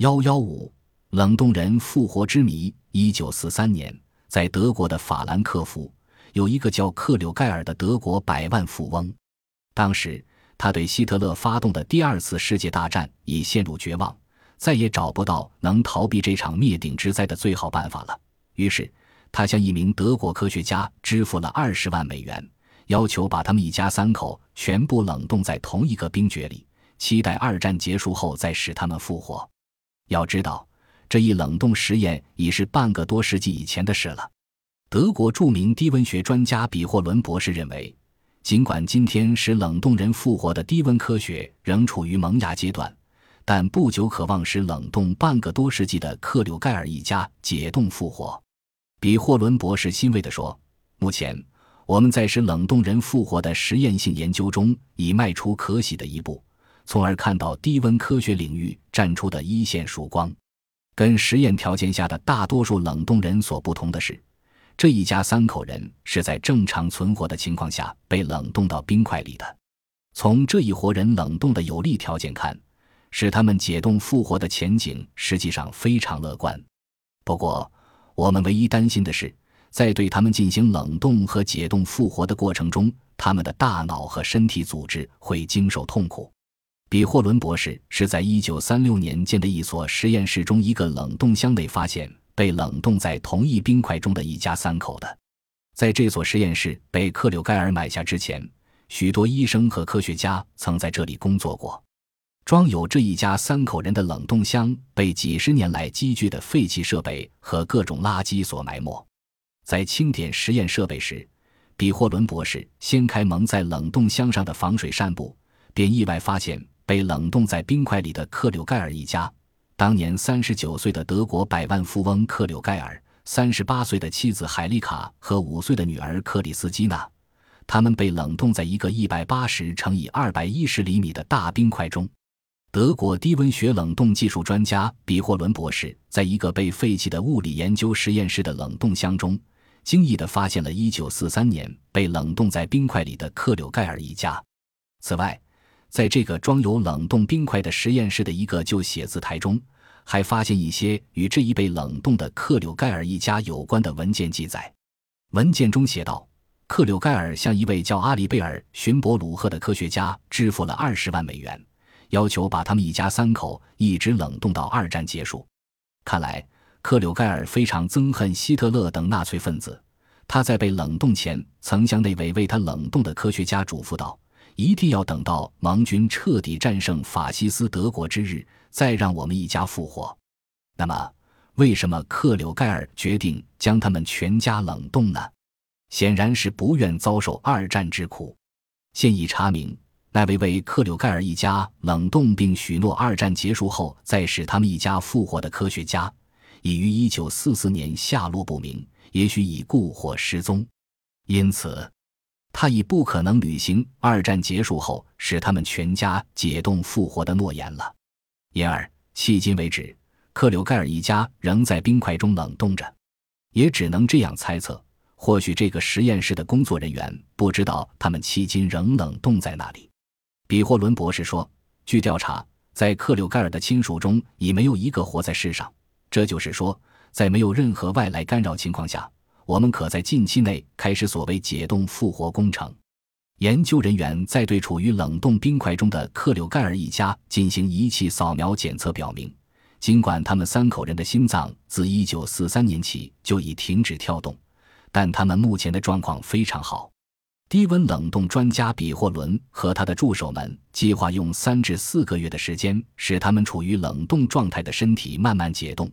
幺幺五冷冻人复活之谜。一九四三年，在德国的法兰克福，有一个叫克柳盖尔的德国百万富翁。当时，他对希特勒发动的第二次世界大战已陷入绝望，再也找不到能逃避这场灭顶之灾的最好办法了。于是，他向一名德国科学家支付了二十万美元，要求把他们一家三口全部冷冻在同一个冰穴里，期待二战结束后再使他们复活。要知道，这一冷冻实验已是半个多世纪以前的事了。德国著名低温学专家比霍伦博士认为，尽管今天使冷冻人复活的低温科学仍处于萌芽阶段，但不久可望使冷冻半个多世纪的克柳盖尔一家解冻复活。比霍伦博士欣慰地说：“目前，我们在使冷冻人复活的实验性研究中已迈出可喜的一步。”从而看到低温科学领域站出的一线曙光。跟实验条件下的大多数冷冻人所不同的是，这一家三口人是在正常存活的情况下被冷冻到冰块里的。从这一活人冷冻的有利条件看，使他们解冻复活的前景实际上非常乐观。不过，我们唯一担心的是，在对他们进行冷冻和解冻复活的过程中，他们的大脑和身体组织会经受痛苦。比霍伦博士是在一九三六年建的一所实验室中一个冷冻箱内发现被冷冻在同一冰块中的一家三口的。在这所实验室被克柳盖尔买下之前，许多医生和科学家曾在这里工作过。装有这一家三口人的冷冻箱被几十年来积聚的废弃设备和各种垃圾所埋没。在清点实验设备时，比霍伦博士掀开蒙在冷冻箱上的防水扇布，便意外发现。被冷冻在冰块里的克柳盖尔一家，当年三十九岁的德国百万富翁克柳盖尔，三十八岁的妻子海丽卡和五岁的女儿克里斯基娜，他们被冷冻在一个一百八十乘以二百一十厘米的大冰块中。德国低温学冷冻技术专家比霍伦博士在一个被废弃的物理研究实验室的冷冻箱中，惊异地发现了一九四三年被冷冻在冰块里的克柳盖尔一家。此外，在这个装有冷冻冰块的实验室的一个旧写字台中，还发现一些与这一被冷冻的克柳盖尔一家有关的文件记载。文件中写道：克柳盖尔向一位叫阿里贝尔·寻伯鲁赫的科学家支付了二十万美元，要求把他们一家三口一直冷冻到二战结束。看来，克柳盖尔非常憎恨希特勒等纳粹分子。他在被冷冻前，曾向那位为他冷冻的科学家嘱咐道。一定要等到盟军彻底战胜法西斯德国之日，再让我们一家复活。那么，为什么克柳盖尔决定将他们全家冷冻呢？显然是不愿遭受二战之苦。现已查明，那位为克柳盖尔一家冷冻并许诺二战结束后再使他们一家复活的科学家，已于1944年下落不明，也许已故或失踪。因此。他已不可能履行二战结束后使他们全家解冻复活的诺言了，因而迄今为止，克柳盖尔一家仍在冰块中冷冻着。也只能这样猜测：或许这个实验室的工作人员不知道他们迄今仍冷冻在那里。比霍伦博士说：“据调查，在克柳盖尔的亲属中已没有一个活在世上。这就是说，在没有任何外来干扰情况下。”我们可在近期内开始所谓解冻复活工程。研究人员在对处于冷冻冰块中的克柳盖尔一家进行仪器扫描检测，表明，尽管他们三口人的心脏自1943年起就已停止跳动，但他们目前的状况非常好。低温冷冻专家比霍伦和他的助手们计划用三至四个月的时间，使他们处于冷冻状态的身体慢慢解冻。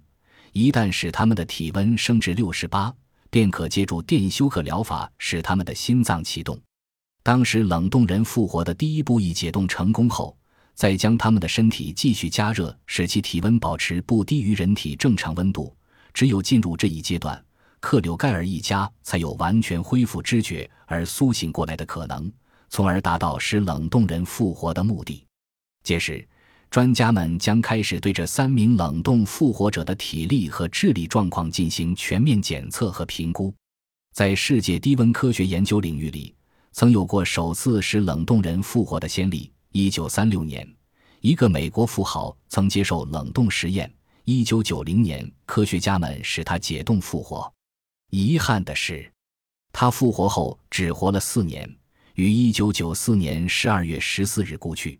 一旦使他们的体温升至六十八。便可借助电休克疗法使他们的心脏启动。当时冷冻人复活的第一步一解冻成功后，再将他们的身体继续加热，使其体温保持不低于人体正常温度。只有进入这一阶段，克柳盖尔一家才有完全恢复知觉而苏醒过来的可能，从而达到使冷冻人复活的目的。届时。专家们将开始对这三名冷冻复活者的体力和智力状况进行全面检测和评估。在世界低温科学研究领域里，曾有过首次使冷冻人复活的先例。一九三六年，一个美国富豪曾接受冷冻实验，一九九零年，科学家们使他解冻复活。遗憾的是，他复活后只活了四年，于一九九四年十二月十四日故去。